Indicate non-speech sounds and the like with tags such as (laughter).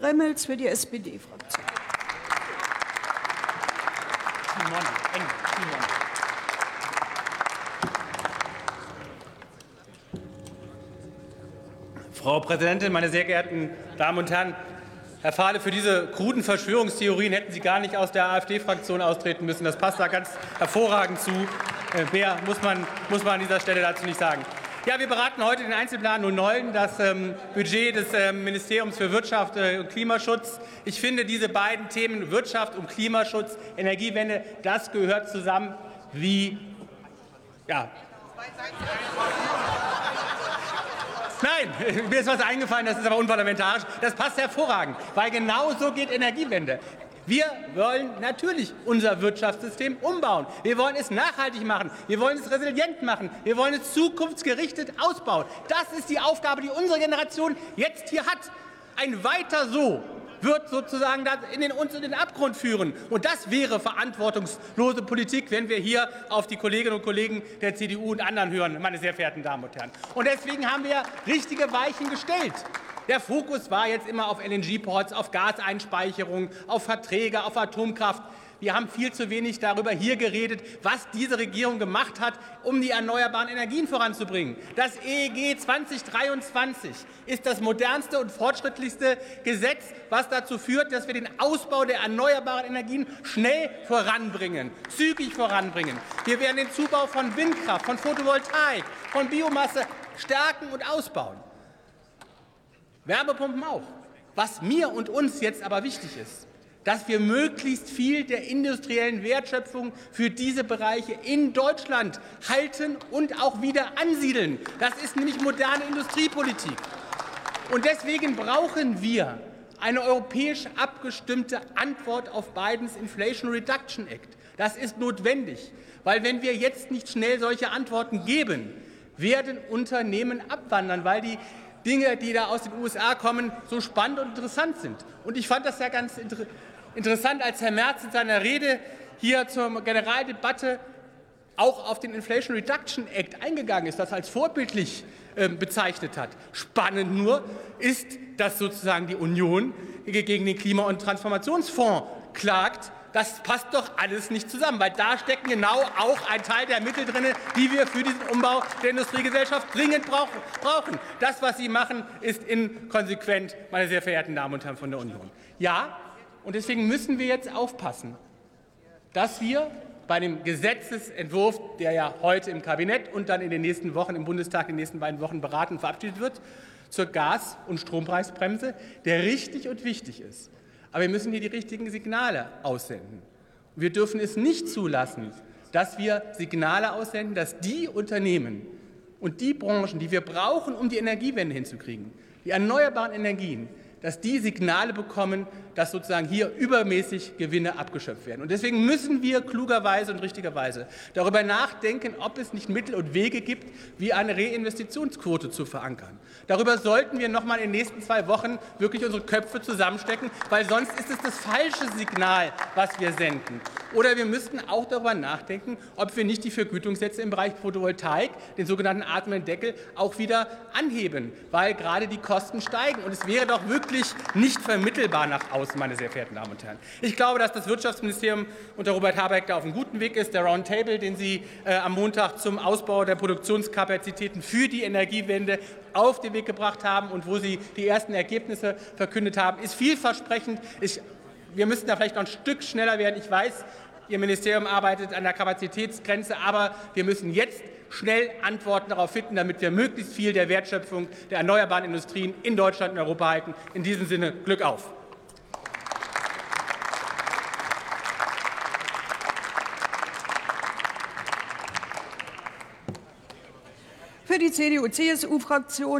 Remmels für die SPD-Fraktion. Frau Präsidentin, meine sehr geehrten Damen und Herren! Herr Fahle, für diese kruden Verschwörungstheorien hätten Sie gar nicht aus der AfD-Fraktion austreten müssen. Das passt da ganz hervorragend zu. Äh, mehr muss man, muss man an dieser Stelle dazu nicht sagen. Ja, wir beraten heute den Einzelplan 09, das ähm, Budget des ähm, Ministeriums für Wirtschaft äh, und Klimaschutz. Ich finde, diese beiden Themen Wirtschaft und Klimaschutz, Energiewende, das gehört zusammen wie ja. Nein, (laughs) mir ist was eingefallen, das ist aber unparlamentarisch. Das passt hervorragend, weil genau so geht Energiewende. Wir wollen natürlich unser Wirtschaftssystem umbauen. Wir wollen es nachhaltig machen. Wir wollen es resilient machen. Wir wollen es zukunftsgerichtet ausbauen. Das ist die Aufgabe, die unsere Generation jetzt hier hat. Ein weiter so wird sozusagen in den, uns in den Abgrund führen. Und das wäre verantwortungslose Politik, wenn wir hier auf die Kolleginnen und Kollegen der CDU und anderen hören, meine sehr verehrten Damen und Herren. Und deswegen haben wir richtige Weichen gestellt. Der Fokus war jetzt immer auf LNG-Ports, auf Gaseinspeicherung, auf Verträge, auf Atomkraft. Wir haben viel zu wenig darüber hier geredet, was diese Regierung gemacht hat, um die erneuerbaren Energien voranzubringen. Das EEG 2023 ist das modernste und fortschrittlichste Gesetz, was dazu führt, dass wir den Ausbau der erneuerbaren Energien schnell voranbringen, zügig voranbringen. Wir werden den Zubau von Windkraft, von Photovoltaik, von Biomasse stärken und ausbauen. Wärmepumpen auch. Was mir und uns jetzt aber wichtig ist, dass wir möglichst viel der industriellen Wertschöpfung für diese Bereiche in Deutschland halten und auch wieder ansiedeln. Das ist nämlich moderne Industriepolitik. Und deswegen brauchen wir eine europäisch abgestimmte Antwort auf Bidens Inflation Reduction Act. Das ist notwendig, weil wenn wir jetzt nicht schnell solche Antworten geben, werden Unternehmen abwandern, weil die Dinge, die da aus den USA kommen, so spannend und interessant sind. Und ich fand das ja ganz interessant Interessant, als Herr Merz in seiner Rede hier zur Generaldebatte auch auf den Inflation Reduction Act eingegangen ist, das als vorbildlich äh, bezeichnet hat. Spannend nur ist, dass sozusagen die Union gegen den Klima- und Transformationsfonds klagt. Das passt doch alles nicht zusammen, weil da stecken genau auch ein Teil der Mittel drin, die wir für diesen Umbau der Industriegesellschaft dringend brauchen. Das, was Sie machen, ist inkonsequent, meine sehr verehrten Damen und Herren von der Union. Ja, und deswegen müssen wir jetzt aufpassen, dass wir bei dem Gesetzesentwurf, der ja heute im Kabinett und dann in den nächsten Wochen im Bundestag in den nächsten beiden Wochen beraten und verabschiedet wird, zur Gas- und Strompreisbremse, der richtig und wichtig ist. Aber wir müssen hier die richtigen Signale aussenden. Wir dürfen es nicht zulassen, dass wir Signale aussenden, dass die Unternehmen und die Branchen, die wir brauchen, um die Energiewende hinzukriegen, die erneuerbaren Energien, dass die Signale bekommen, dass sozusagen hier übermäßig Gewinne abgeschöpft werden. Und deswegen müssen wir klugerweise und richtigerweise darüber nachdenken, ob es nicht Mittel und Wege gibt, wie eine Reinvestitionsquote zu verankern. Darüber sollten wir noch mal in den nächsten zwei Wochen wirklich unsere Köpfe zusammenstecken, weil sonst ist es das falsche Signal, was wir senden. Oder wir müssten auch darüber nachdenken, ob wir nicht die Vergütungssätze im Bereich Photovoltaik, den sogenannten atmenden auch wieder anheben, weil gerade die Kosten steigen. Und es wäre doch wirklich wirklich nicht vermittelbar nach außen, meine sehr verehrten Damen und Herren. Ich glaube, dass das Wirtschaftsministerium unter Robert Habeck da auf einem guten Weg ist. Der Roundtable, den Sie äh, am Montag zum Ausbau der Produktionskapazitäten für die Energiewende auf den Weg gebracht haben und wo Sie die ersten Ergebnisse verkündet haben, ist vielversprechend. Ich, wir müssen da vielleicht noch ein Stück schneller werden. Ich weiß, Ihr Ministerium arbeitet an der Kapazitätsgrenze, aber wir müssen jetzt schnell Antworten darauf finden, damit wir möglichst viel der Wertschöpfung der erneuerbaren Industrien in Deutschland und Europa halten. In diesem Sinne Glück auf! Für die CDU-CSU-Fraktion